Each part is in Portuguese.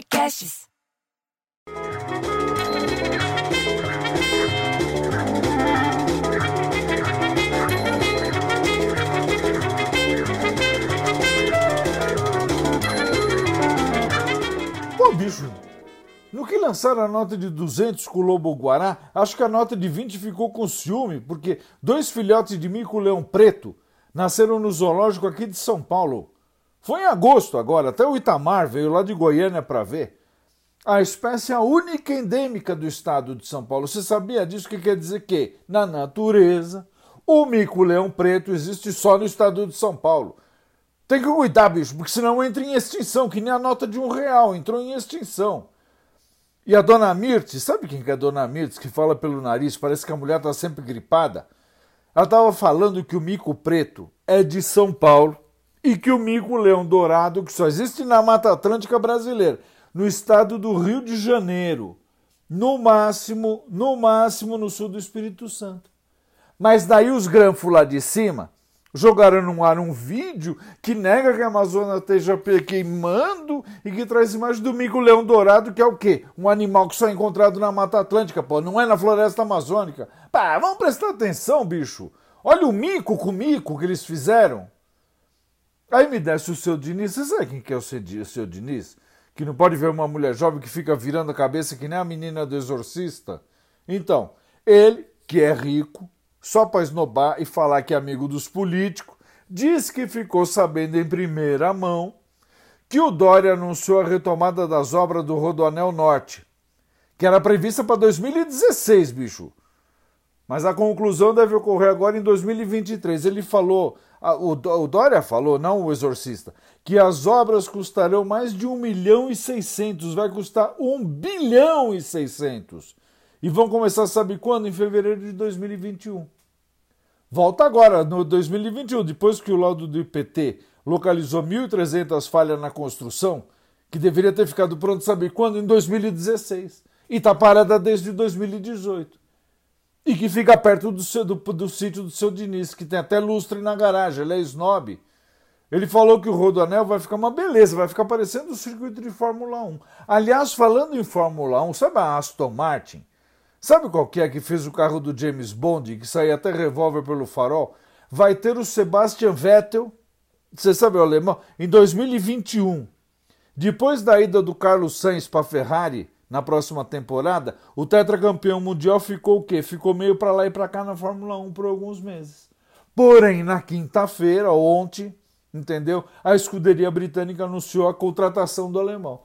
Podcasts. Pô, bicho, no que lançaram a nota de 200 com o Lobo Guará, acho que a nota de 20 ficou com ciúme, porque dois filhotes de mico-leão preto nasceram no zoológico aqui de São Paulo. Foi em agosto agora, até o Itamar veio lá de Goiânia para ver. A espécie é a única endêmica do estado de São Paulo. Você sabia disso? Que quer dizer que, na natureza, o mico-leão preto existe só no estado de São Paulo. Tem que cuidar, bicho, porque senão entra em extinção, que nem a nota de um real, entrou em extinção. E a dona Mirtes, sabe quem que é a dona Mirtes, que fala pelo nariz, parece que a mulher está sempre gripada? Ela estava falando que o mico preto é de São Paulo e que o mico-leão dourado, que só existe na Mata Atlântica brasileira, no estado do Rio de Janeiro, no máximo, no máximo no sul do Espírito Santo. Mas daí os granfos lá de cima jogaram no ar um vídeo que nega que a Amazônia esteja queimando e que traz imagem do mico-leão dourado, que é o quê? Um animal que só é encontrado na Mata Atlântica, pô, não é na floresta amazônica. Pá, vamos prestar atenção, bicho. Olha o mico com mico que eles fizeram. Aí me desce o seu Diniz. Você sabe quem que é o seu Diniz? Que não pode ver uma mulher jovem que fica virando a cabeça que nem a menina do exorcista? Então, ele, que é rico, só para esnobar e falar que é amigo dos políticos, diz que ficou sabendo em primeira mão que o Dória anunciou a retomada das obras do Rodoanel Norte, que era prevista para 2016, bicho. Mas a conclusão deve ocorrer agora em 2023. Ele falou, o Dória falou, não o exorcista, que as obras custarão mais de 1 milhão e 600, vai custar 1 bilhão e 600. E vão começar, sabe quando? Em fevereiro de 2021. Volta agora, no 2021, depois que o laudo do IPT localizou 1.300 falhas na construção, que deveria ter ficado pronto, sabe quando? Em 2016. E está parada desde 2018. E que fica perto do, seu, do, do sítio do seu Diniz, que tem até lustre na garagem, ele é snob. Ele falou que o Rodoanel vai ficar uma beleza, vai ficar parecendo o circuito de Fórmula 1. Aliás, falando em Fórmula 1, sabe a Aston Martin? Sabe qual que é que fez o carro do James Bond, que saía até revólver pelo farol? Vai ter o Sebastian Vettel, você sabe o alemão, em 2021. Depois da ida do Carlos Sainz para a Ferrari na próxima temporada, o tetracampeão mundial ficou o quê? Ficou meio para lá e para cá na Fórmula 1 por alguns meses. Porém, na quinta-feira, ontem, entendeu? A escuderia britânica anunciou a contratação do alemão.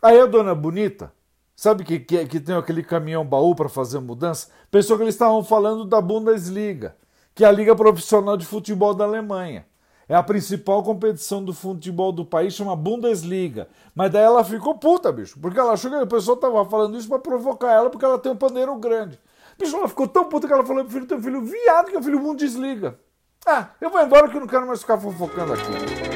Aí a dona Bonita, Sabe que, que, que tem aquele caminhão baú para fazer mudança? Pensou que eles estavam falando da Bundesliga, que é a liga profissional de futebol da Alemanha. É a principal competição do futebol do país, chama Bundesliga. Mas daí ela ficou puta, bicho, porque ela achou que a pessoa estava falando isso para provocar ela, porque ela tem um pandeiro grande. Bicho, ela ficou tão puta que ela falou pro filho: teu filho viado, que é o filho Bundesliga. Ah, eu vou embora que eu não quero mais ficar fofocando aqui.